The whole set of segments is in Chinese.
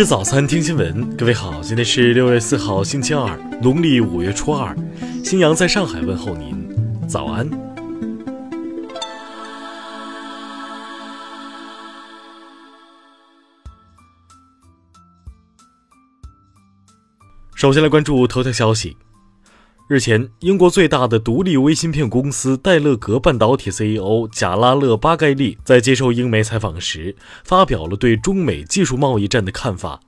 吃早餐，听新闻。各位好，今天是六月四号，星期二，农历五月初二。新阳在上海问候您，早安。首先来关注头条消息。日前，英国最大的独立微芯片公司戴勒格半导体 CEO 贾拉勒·巴盖利在接受英媒采访时，发表了对中美技术贸易战的看法。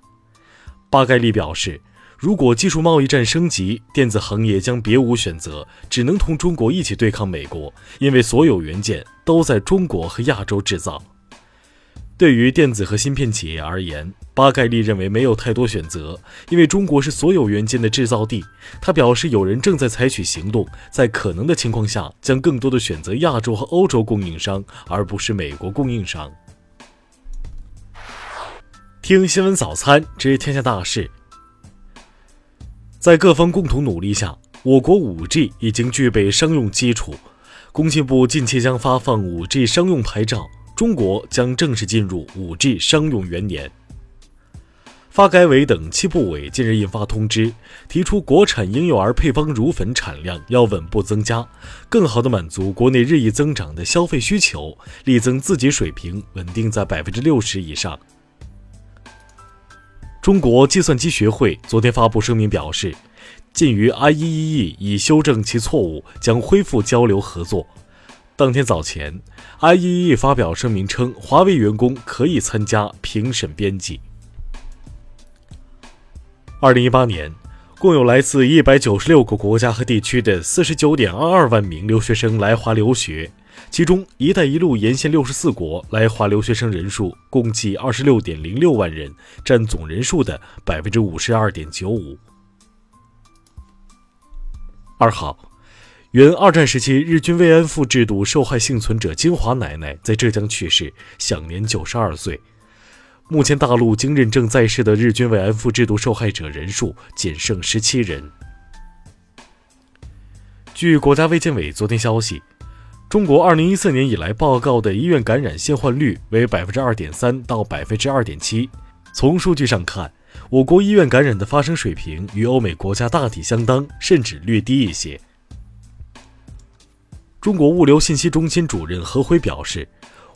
巴盖利表示，如果技术贸易战升级，电子行业将别无选择，只能同中国一起对抗美国，因为所有元件都在中国和亚洲制造。对于电子和芯片企业而言，巴盖利认为没有太多选择，因为中国是所有元件的制造地。他表示，有人正在采取行动，在可能的情况下，将更多的选择亚洲和欧洲供应商，而不是美国供应商。听新闻早餐知天下大事。在各方共同努力下，我国 5G 已经具备商用基础。工信部近期将发放 5G 商用牌照。中国将正式进入 5G 商用元年。发改委等七部委近日印发通知，提出国产婴幼儿配方乳粉产量要稳步增加，更好地满足国内日益增长的消费需求，力增自给水平稳定在百分之六十以上。中国计算机学会昨天发布声明表示，鉴于 IEEE 已修正其错误，将恢复交流合作。当天早前，IEEE 发表声明称，华为员工可以参加评审编辑。二零一八年，共有来自一百九十六个国家和地区的四十九点二二万名留学生来华留学，其中“一带一路”沿线六十四国来华留学生人数共计二十六点零六万人，占总人数的百分之五十二点九五。二号。原二战时期日军慰安妇制度受害幸存者金华奶奶在浙江去世，享年九十二岁。目前，大陆经认证在世的日军慰安妇制度受害者人数仅剩十七人。据国家卫健委昨天消息，中国二零一四年以来报告的医院感染现患率为百分之二点三到百分之二点七。从数据上看，我国医院感染的发生水平与欧美国家大体相当，甚至略低一些。中国物流信息中心主任何辉表示，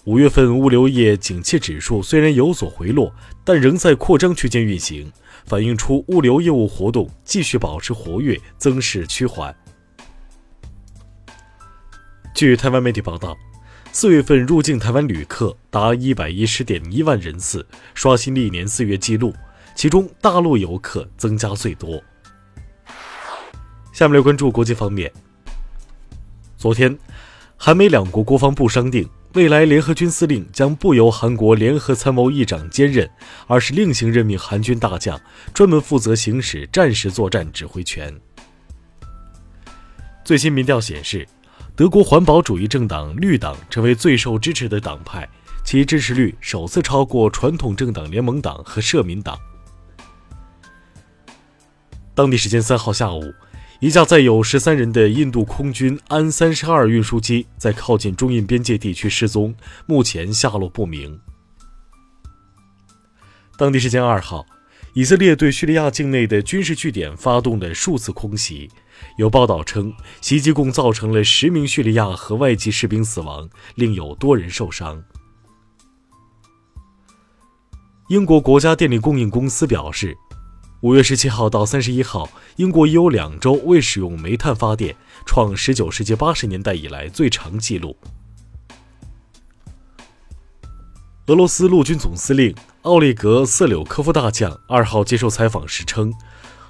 五月份物流业景气指数虽然有所回落，但仍在扩张区间运行，反映出物流业务活动继续保持活跃，增势趋缓。据台湾媒体报道，四月份入境台湾旅客达一百一十点一万人次，刷新历年四月纪录，其中大陆游客增加最多。下面来关注国际方面。昨天，韩美两国国防部商定，未来联合军司令将不由韩国联合参谋议长兼任，而是另行任命韩军大将，专门负责行使战时作战指挥权。最新民调显示，德国环保主义政党绿党成为最受支持的党派，其支持率首次超过传统政党联盟党和社民党。当地时间三号下午。一架载有十三人的印度空军安三十二运输机在靠近中印边界地区失踪，目前下落不明。当地时间二号，以色列对叙利亚境内的军事据点发动了数次空袭，有报道称，袭击共造成了十名叙利亚和外籍士兵死亡，另有多人受伤。英国国家电力供应公司表示。五月十七号到三十一号，英国已有两周未使用煤炭发电，创十九世纪八十年代以来最长纪录。俄罗斯陆军总司令奥列格·瑟柳科夫大将二号接受采访时称，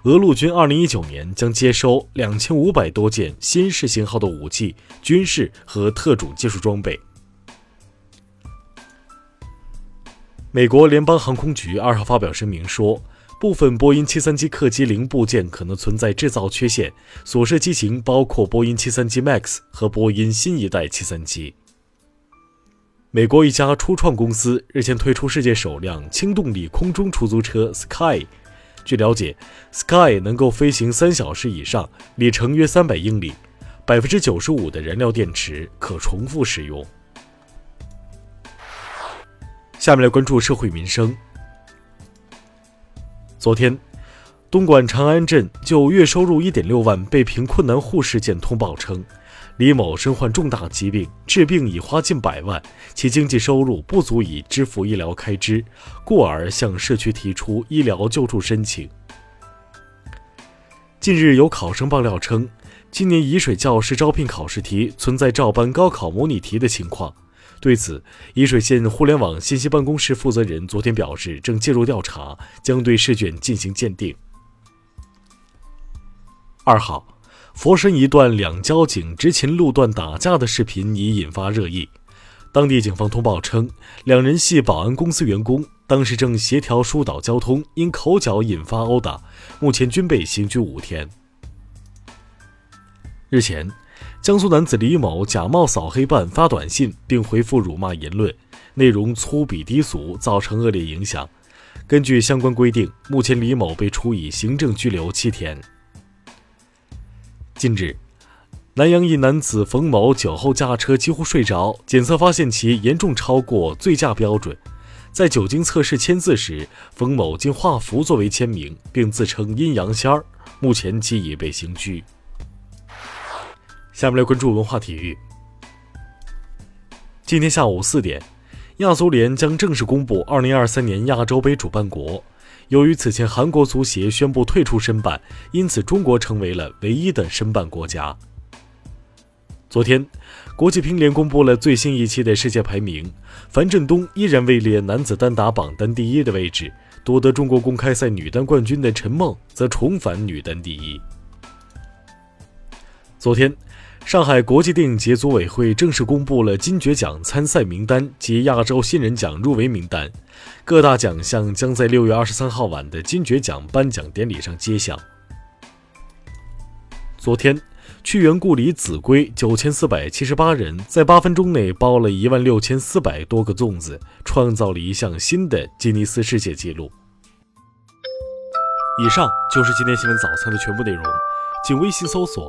俄陆军二零一九年将接收两千五百多件新式型号的武器、军事和特种技术装备。美国联邦航空局二号发表声明说。部分波音737客机零部件可能存在制造缺陷，所涉机型包括波音737 MAX 和波音新一代737。美国一家初创公司日前推出世界首辆轻动力空中出租车 Sky。据了解，Sky 能够飞行三小时以上，里程约三百英里，百分之九十五的燃料电池可重复使用。下面来关注社会民生。昨天，东莞长安镇就月收入一点六万被贫困难户事件通报称，李某身患重大疾病，治病已花近百万，其经济收入不足以支付医疗开支，故而向社区提出医疗救助申请。近日有考生爆料称，今年沂水教师招聘考试题存在照搬高考模拟题的情况。对此，沂水县互联网信息办公室负责人昨天表示，正介入调查，将对试卷进行鉴定。二号，佛山一段两交警执勤路段打架的视频已引发热议。当地警方通报称，两人系保安公司员工，当时正协调疏导交通，因口角引发殴打，目前均被刑拘五天。日前。江苏男子李某假冒扫黑办发短信，并回复辱骂言论，内容粗鄙低俗，造成恶劣影响。根据相关规定，目前李某被处以行政拘留七天。近日，南阳一男子冯某酒后驾车几乎睡着，检测发现其严重超过醉驾标准。在酒精测试签字时，冯某竟画符作为签名，并自称阴阳仙儿。目前其已被刑拘。下面来关注文化体育。今天下午四点，亚足联将正式公布2023年亚洲杯主办国。由于此前韩国足协宣布退出申办，因此中国成为了唯一的申办国家。昨天，国际乒联公布了最新一期的世界排名，樊振东依然位列男子单打榜单第一的位置，夺得中国公开赛女单冠军的陈梦则重返女单第一。昨天。上海国际电影节组委会正式公布了金爵奖参赛名单及亚洲新人奖入围名单，各大奖项将在六月二十三号晚的金爵奖颁奖典礼上揭晓。昨天，屈原故里秭归九千四百七十八人在八分钟内包了一万六千四百多个粽子，创造了一项新的吉尼斯世界纪录。以上就是今天新闻早餐的全部内容，请微信搜索。